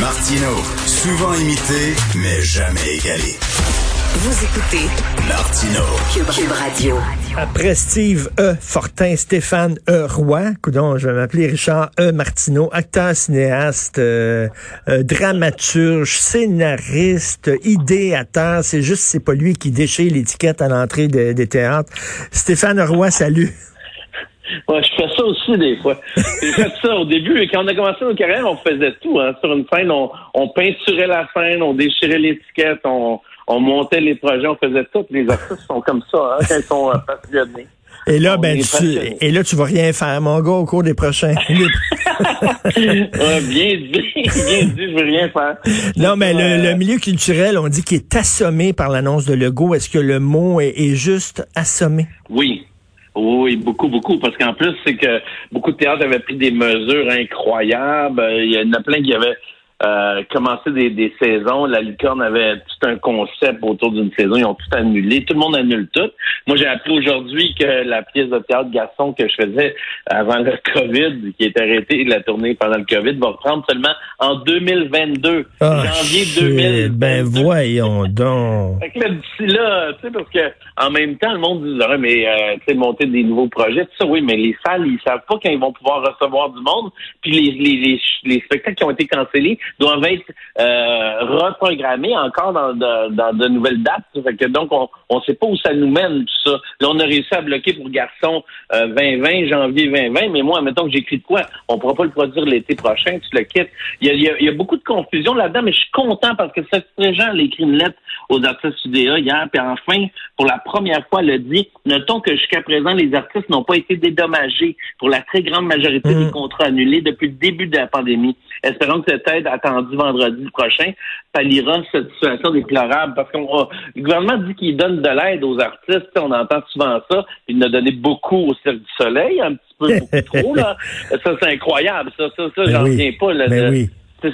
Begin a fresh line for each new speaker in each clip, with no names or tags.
Martino, souvent imité, mais jamais égalé.
Vous écoutez
Martino.
Cube, Cube Radio.
Après Steve E. Fortin, Stéphane E. Roy, coudon, je vais m'appeler Richard E. Martineau, acteur, cinéaste, euh, euh, dramaturge, scénariste, idéateur. C'est juste, c'est pas lui qui déchire l'étiquette à l'entrée de- des théâtres. Stéphane Roy, salut.
Ouais, je fais ça aussi des fois. J'ai fait ça au début. et Quand on a commencé nos carrières, on faisait tout. Hein. Sur une scène, on, on peinturait la scène, on déchirait l'étiquette, on, on montait les projets, on faisait tout. Les artistes sont comme ça hein, quand ils sont euh, passionnés.
Et là,
On
ben, tu, et là, tu vas rien faire, mon gars, au cours des prochains.
Ouais, bien dit, bien dit, je veux rien faire.
non, mais le,
Euh,
le milieu culturel, on dit qu'il est assommé par l'annonce de Legault. Est-ce que le mot est, est juste assommé?
Oui. Oui, beaucoup, beaucoup. Parce qu'en plus, c'est que beaucoup de théâtres avaient pris des mesures incroyables. Euh, Il y en a plein qui avaient euh, commencé des, des saisons. La licorne avait tout un concept autour d'une saison. Ils ont tout annulé. Tout le monde annule tout. Moi, j'ai appris aujourd'hui que la pièce de théâtre Garçon que je faisais avant le COVID, qui est arrêtée, la tournée pendant le COVID, va reprendre seulement en 2022.
Ah,
janvier
shit.
2022.
Ben, voyons donc.
Fait que là, d'ici là, tu sais, parce que en même temps, le monde dit, ah, mais euh, tu sais, monter des nouveaux projets, tout ça, oui, mais les salles, ils savent pas quand ils vont pouvoir recevoir du monde. Puis les, les, les, les spectacles qui ont été cancellés doivent être euh, reprogrammés encore dans, de, dans de nouvelles dates. Fait que donc, on on sait pas où ça nous mène, tout ça. Là, on a réussi à bloquer pour Garçon euh, 2020, janvier 2020, mais moi, mettons que j'écris de quoi, on pourra pas le produire l'été prochain, tu le quittes. Il y a, il y a, il y a beaucoup de confusion là-dedans, mais je suis content parce que cette gens a écrit une lettre aux artistes UDA hier, puis enfin, pour la première fois, a dit, notons que jusqu'à présent, les artistes n'ont pas été dédommagés pour la très grande majorité des contrats annulés depuis le début de la pandémie. Espérons que cette aide attendue vendredi prochain palliera cette situation déplorable parce que le gouvernement dit qu'il donne de l'aide aux artistes. On entend souvent ça. Il en a donné beaucoup au Cirque du Soleil, un petit peu beaucoup trop. Là. Ça, c'est incroyable. Ça, ça, ça
Ben
j'en
oui.
reviens pas. Là,
Ben
de-
oui.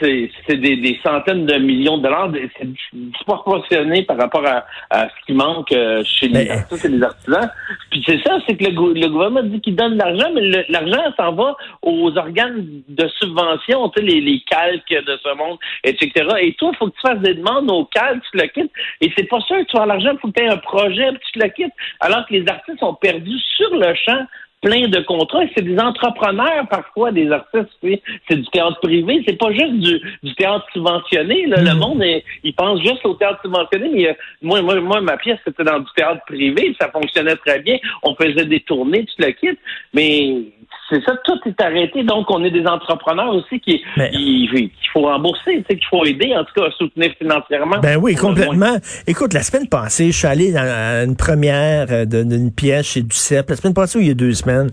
C'est des, des centaines de millions de dollars. C'est disproportionné par rapport à, à ce qui manque euh, chez les
Ben,
artistes et les artisans. Puis c'est ça, c'est que le, le gouvernement dit qu'il donne de l'argent, mais l'argent s'en va aux organes de subvention, tu sais, les, les calques de ce monde, etc. Et toi, il faut que tu fasses des demandes aux calques, tu le quittes. Et c'est pas sûr que tu as l'argent, il faut que tu aies un projet, puis tu le quittes. Alors que les artistes ont perdu sur le champ plein de contrats. C'est des entrepreneurs parfois, des artistes. sais. C'est du théâtre privé. C'est pas juste du, du théâtre subventionné. là. Le monde, est- il pense juste au théâtre subventionné. Mais euh, moi, moi, moi, ma pièce, c'était dans du théâtre privé. Ça fonctionnait très bien. On faisait des tournées, tu le quittes. Mais c'est ça, tout est arrêté. Donc, on est des entrepreneurs aussi qui
Mais-
qui- qu'il faut rembourser, tu sais, qu'il faut aider, en tout cas, à soutenir financièrement.
Ben oui, complètement. Écoute, la semaine passée, je suis allé dans à une première euh, d'une pièce chez Duceppe. La semaine passée, il y a deux semaines.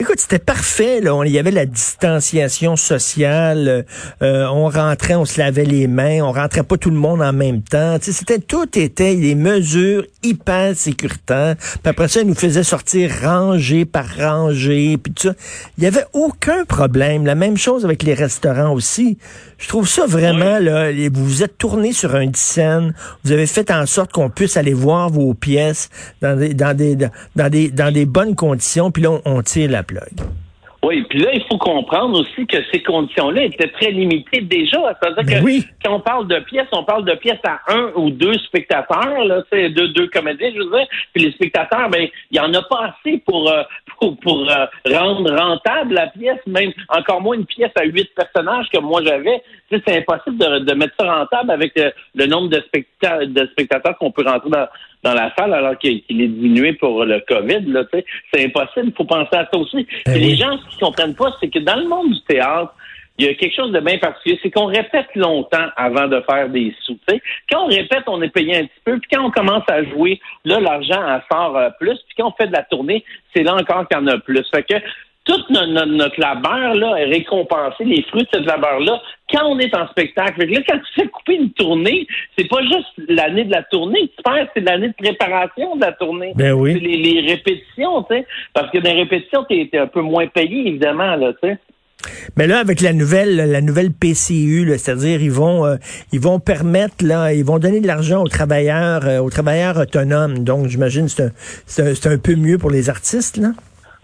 Écoute, c'était parfait. Là. On- Il y avait la distanciation sociale. euh, on rentrait, on se lavait les mains. On rentrait pas tout le monde en même temps. Tu sais, c'était tout était des mesures hyper sécuritaires. Puis après ça, ils nous faisaient sortir rangée par rangée. Puis tout ça. Il y avait aucun problème. La même chose avec les restaurants aussi. Je trouve ça vraiment, là, les- vous vous êtes tourné sur un scène, vous avez fait en sorte qu'on puisse aller voir vos pièces dans des, dans des, dans des, dans des bonnes conditions, puis là, on, on tire la plug.
Oui, puis là, il faut comprendre aussi que ces conditions-là étaient très limitées déjà. C'est-à-dire
Ben
que
oui.
quand on parle de pièces, on parle de pièces à un ou deux spectateurs, là, c'est deux, deux comédiens, je veux dire. Puis les spectateurs, ben, il y en a pas assez pour euh, pour, pour euh, rendre rentable la pièce, même encore moins une pièce à huit personnages que moi j'avais. Tu sais, c'est impossible de, de mettre ça rentable avec euh, le nombre de, specta de spectateurs qu'on peut rentrer dans dans la salle alors qu'il est diminué pour le COVID. C'est impossible. Il faut penser à ça aussi.
Ben oui.
les gens, ce qu'ils comprennent pas, c'est que dans le monde du théâtre, il y a quelque chose de bien particulier, c'est qu'on répète longtemps avant de faire des sous. tu sais. Quand on répète, on est payé un petit peu, puis quand on commence à jouer, là, l'argent en sort euh, plus, puis quand on fait de la tournée, c'est là encore qu'il y en a plus. Fait que tout no- no- notre labeur là est récompensé, les fruits de ce labeur-là, quand on est en spectacle. Fait que là, quand tu fais couper une tournée, c'est pas juste l'année de la tournée que tu perds, c'est l'année de préparation de la tournée.
Ben oui.
C'est les, les répétitions, tu sais. Parce que dans les répétitions, t'es es un peu moins payé, évidemment, là, tu sais.
Mais là, avec la nouvelle, la nouvelle PCU, c'est-à-dire ils vont, euh, ils vont permettre là, ils vont donner de l'argent aux travailleurs, euh, aux travailleurs autonomes. Donc, j'imagine que c'est un, un peu mieux pour les artistes là.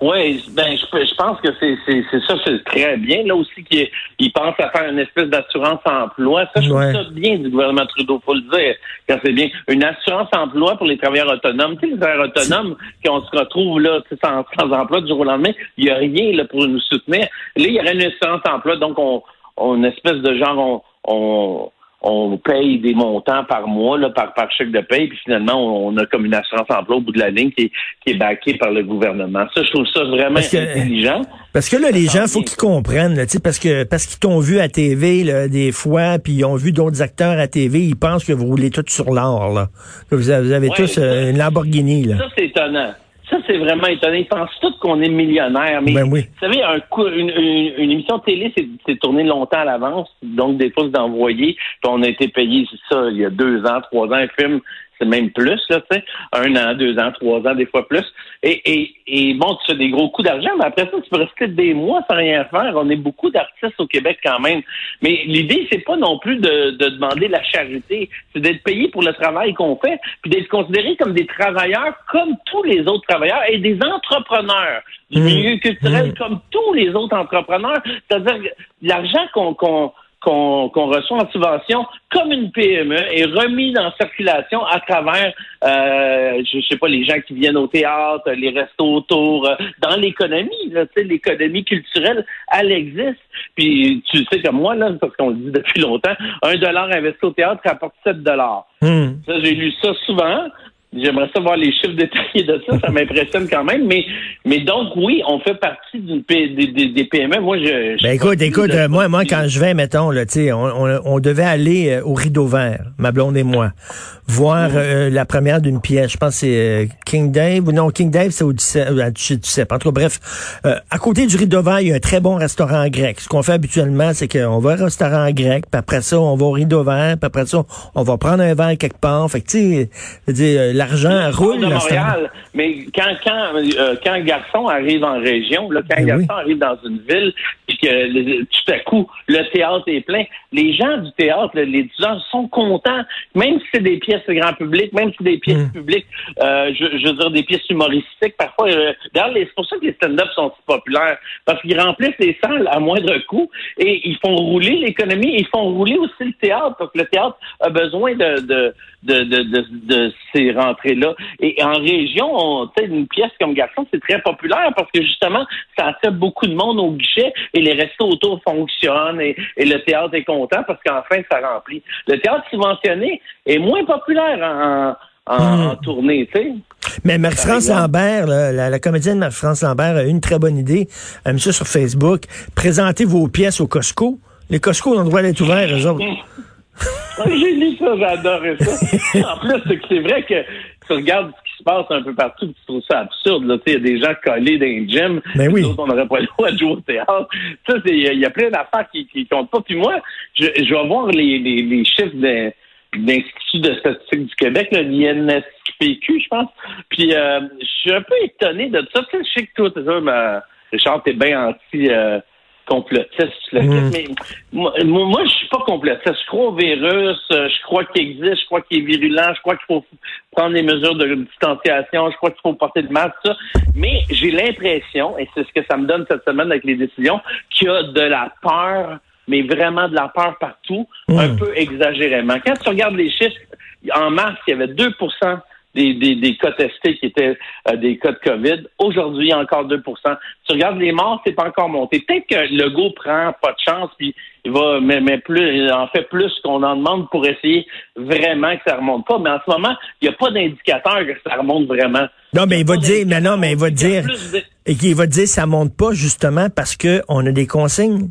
Oui, ben je, je pense que c'est c'est ça, c'est très bien. Là aussi qu'il il pense à faire une espèce d'assurance emploi. Ça, je trouve ça bien du gouvernement Trudeau, faut le dire. Quand c'est bien. Une assurance emploi pour les travailleurs autonomes. Tu sais, les travailleurs autonomes, qu'on se retrouve là sans, sans emploi du jour au lendemain, il n'y a rien là, pour nous soutenir. Là, il y aurait une assurance emploi, donc on, on une espèce de genre on, on on paye des montants par mois, là, par, par chèque de paye, puis finalement, on a comme une assurance emploi au bout de la ligne qui est, qui est backée par le gouvernement. Ça, je trouve ça vraiment intelligent.
Parce que là, les gens, faut qu'ils comprennent, là, parce que parce qu'ils t'ont vu à TV là, des fois, puis ils ont vu d'autres acteurs à TV, ils pensent que vous roulez tous sur l'or, là. Que vous avez, vous avez tous euh, une Lamborghini, là.
Ça, c'est étonnant. Ça, c'est vraiment étonnant. Ils pensent tous qu'on est millionnaire. Mais
ben oui.
vous savez, un une, une, une, émission de télé, c'est tourné longtemps à l'avance. Donc, des fois, d'envoyer. Puis on a été payé, c'est ça, il y a deux ans, trois ans, un film c'est même plus, là, tu sais, un an, deux ans, trois ans, des fois plus. Et, et, et bon, tu fais des gros coups d'argent, mais après ça, tu peux rester des mois sans rien faire. On est beaucoup d'artistes au Québec quand même. Mais l'idée, c'est pas non plus de, de demander la charité, c'est d'être payé pour le travail qu'on fait, puis d'être considéré comme des travailleurs comme tous les autres travailleurs et des entrepreneurs du mmh. milieu culturel mmh. comme tous les autres entrepreneurs. C'est-à-dire l'argent qu'on qu'on reçoit en subvention comme une PME est remis en circulation à travers, euh, je sais pas, les gens qui viennent au théâtre, les restos autour, euh, dans l'économie, l'économie culturelle, elle existe. Puis tu sais comme moi, là, parce qu'on le dit depuis longtemps, un dollar investi au théâtre rapporte 7 dollars. Hmm. J'ai lu ça souvent. J'aimerais savoir les chiffres détaillés de ça, ça m'impressionne quand même. Mais, mais donc, oui, on fait partie des, des, PME. Moi, je.
ben écoute, écoute, moi, moi, quand je vais, mettons, là, on, on, on devait aller euh, au Rideau Vert, ma blonde et moi, voir euh, la première d'une pièce. Je pense que c'est euh, King Dave. Ou non, King Dave, c'est au Ducep. En tout cas, bref, à côté du Rideau Vert, il y a un très bon restaurant grec. Ce qu'on fait habituellement, c'est qu'on va au restaurant grec, puis après ça, on va au Rideau Vert, puis après ça, on va prendre un verre quelque part. Fait que, tu sais, l'argent roule.
De Montréal, mais quand quand euh, quand un garçon arrive en région, là, quand un ben garçon arrive dans une ville, puis que tout à coup le théâtre est plein, les gens du théâtre, les étudiants sont contents, même si c'est des pièces grand public, même si c'est des pièces mm. publiques, euh, je, je, veux dire des pièces humoristiques. Parfois, euh, c'est pour ça que les stand-up sont si populaires, parce qu'ils remplissent les salles à moindre coût et ils font rouler l'économie, ils font rouler aussi le théâtre, parce que le théâtre a besoin de, de de, de, de, de ces rentrées-là. Et en région, sais, une pièce comme Garçon, c'est très populaire parce que justement, ça attire beaucoup de monde au guichet et les restos autour fonctionnent et, et le théâtre est content parce qu'enfin, ça remplit. Le théâtre subventionné est moins populaire en, en, hmm. tournée, tu sais.
Mais Marie-France Lambert, la, la, comédienne Marie-France Lambert a eu une très bonne idée. Elle a mis ça sur Facebook. Présentez vos pièces au Costco. Les Costco ont le droit d'être ouverts, eux autres.
J'ai lu ça, j'adorais ça. en plus, c'est vrai que tu regardes ce qui se passe un peu partout, tu trouves ça absurde. Il y a des gens collés dans les gym,
Mais ben oui.
on n'aurait pas le droit de jouer au théâtre. Il y, a plein d'affaires qui, qui comptent pas. Puis moi, je, je vais voir les, les, les chiffres de l'Institut de statistique du Québec, l'INSPQ, je pense. Puis euh, je suis un peu étonné de ça. Tu je sais que toi, mais Richard, t'es bien anti... Euh, complotiste. Mm. Mais moi, moi, je suis pas complotiste. Je crois au virus, euh, je crois qu'il existe, je crois qu'il est virulent, je crois qu'il faut prendre des mesures de distanciation, je crois qu'il faut porter de masque, ça. Mais j'ai l'impression, et c'est ce que ça me donne cette semaine avec les décisions, qu'il y a de la peur, mais vraiment de la peur partout, mm. un peu exagérément. Quand tu regardes les chiffres, en mars, il y avait 2 des, des, des, cas testés qui étaient euh, des cas de COVID. Aujourd'hui, il y a encore 2 Tu regardes les morts, c'est pas encore monté. Peut-être que le go prend pas de chance, puis il va, mais, mais plus, il en fait plus qu'on en demande pour essayer vraiment que ça remonte pas. Mais en ce moment, il n'y a pas d'indicateur que ça remonte vraiment.
Non, mais il, va dire, mais non, mais il va dire, et qu'il va dire ça monte pas justement parce que on a des consignes.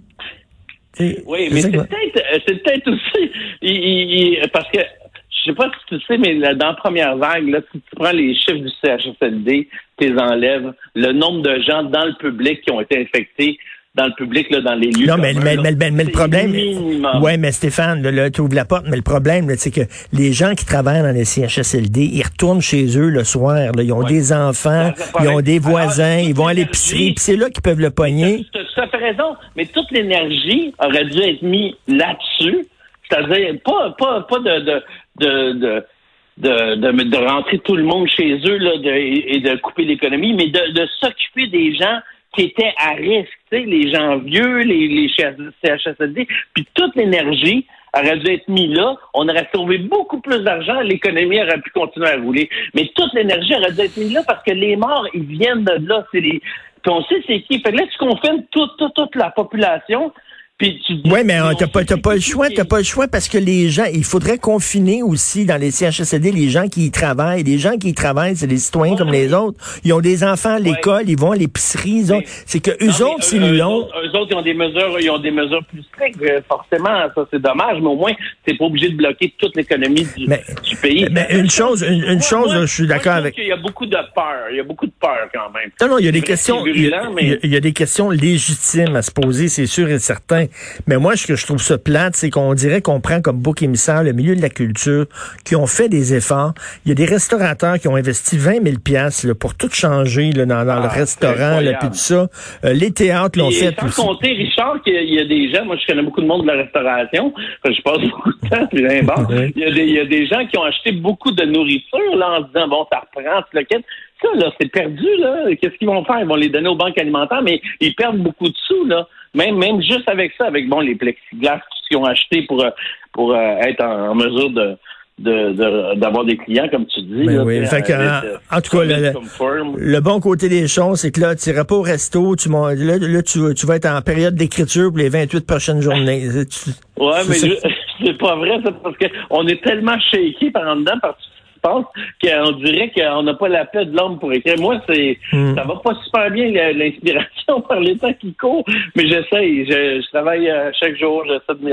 oui, mais c'est peut-être, euh, c'est peut-être aussi, il, parce que je sais pas si tu sais, mais dans la première vague, là, si tu prends les chiffres du CHSLD, tu les enlèves, le nombre de gens dans le public qui ont été infectés dans le public, là, dans les lieux.
Non, mais, mais, mais, le problème. Ouais, mais Stéphane, là, tu ouvres la porte, mais le problème, c'est que les gens qui travaillent dans les CHSLD, ils retournent chez eux le soir. Ils ont des enfants, ils ont des voisins, ils vont à l'épicerie, puis c'est là qu'ils peuvent le pogner.
Tu as raison, mais toute l'énergie aurait dû être mise là-dessus. C'est-à-dire, pas, pas, pas de, de, de, de, de, de rentrer tout le monde chez eux là, et de couper l'économie, mais de, s'occuper des gens qui étaient à risque, les gens vieux, les, les CHSLD, puis toute l'énergie aurait dû être mis là, on aurait sauvé beaucoup plus d'argent, l'économie aurait pu continuer à rouler. Mais toute l'énergie aurait dû être mise là parce que les morts, ils viennent de là. C'est les... Puis on sait c'est qui. Fait que là, tu confines toute, toute, toute la population
oui, mais euh, t'as pas, pas le choix, t'as pas le choix parce que les gens, il faudrait confiner aussi dans les CHSLD les gens qui y travaillent. Les gens qui y travaillent, c'est des citoyens comme les autres. Ils ont des enfants à l'école, ils vont à l'épicerie. C'est que eux autres, s'ils l'ont.
Eux autres, ils ont des mesures, ils ont des mesures plus strictes. Euh, forcément, ça c'est dommage, mais au moins, t'es pas obligé de bloquer toute l'économie du, pays.
Mais une chose, une, chose, je suis d'accord avec.
Il y a beaucoup de peur. Il y a beaucoup de peur quand même.
Non, non, il y a des questions. il, y a, des questions légitimes à se poser, c'est sûr et certain. Mais moi, ce que je trouve ça plate, c'est qu'on dirait qu'on prend comme bouc émissaire le milieu de la culture, qui ont fait des efforts. Il y a des restaurateurs qui ont investi 20 000 piastres, pour tout changer là, dans, dans le ah, restaurant, là, puis tout ça. Euh, les théâtres l'ont fait.
Sans compter, Richard, qu'il y a des gens, moi je connais beaucoup de monde de la restauration, je passe beaucoup de temps, puis il, y a des, il y a des gens qui ont acheté beaucoup de nourriture là, en se disant, bon, ça reprend, le ça, là, c'est perdu, là. Qu'est-ce qu'ils vont faire? Ils vont les donner aux banques alimentaires, mais ils perdent beaucoup de sous, là. Même, même juste avec ça, avec bon les plexiglas qu'ils ont acheté pour, euh, pour euh, être en, mesure de d'avoir des clients, comme tu dis.
Ben oui. fait euh, en, tout cas, le, bon côté des choses, c'est que là, tu n'iras pas au resto, tu, là, là tu, tu, vas être en période d'écriture pour les 28 prochaines journées.
ouais, mais c'est pas vrai, ça, parce qu'on est tellement shaky par en dedans, parce pense qu'on dirait qu'on n'a pas la paix de l'homme pour écrire. Moi, c'est hmm. ça va pas super bien l'inspiration par les temps qui courent, mais j'essaye. Je, travaille euh, chaque jour, j'essaie de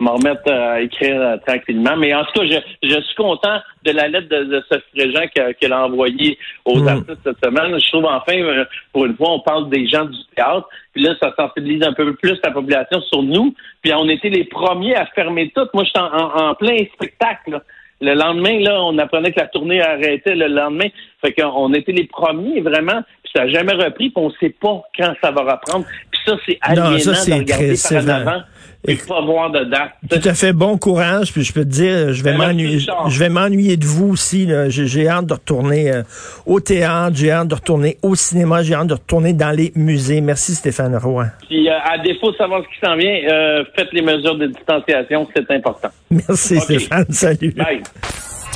m'en remettre à écrire euh, tranquillement. Mais en tout cas, je, suis content de la lettre de, de Sophie qu'elle a envoyée aux hmm. artistes cette semaine. Je trouve enfin, euh, pour une fois, on parle des gens du théâtre. Puis là, ça sensibilise un peu plus la population sur nous. Puis on était les premiers à fermer tout. Moi, je suis en, plein spectacle. Le lendemain, là, on apprenait que la tournée arrêtait le lendemain. Fait qu'on était les premiers, vraiment, puis ça n'a jamais repris, puis on ne sait pas quand ça va reprendre. Puis ça, c'est aliénant ça, de regarder par en avant et pas voir de date.
Tout à fait bon courage, puis je peux te dire, je vais ben, m'ennuyer, je vais m'ennuyer de vous aussi. J'ai hâte de retourner euh, au théâtre, j'ai hâte de retourner au cinéma, j'ai hâte de retourner dans les musées. Merci Stéphane Roy.
Puis euh, à défaut de savoir ce qui s'en vient, euh, faites les mesures de distanciation, c'est important.
Merci Stéphane, salut.
Bye.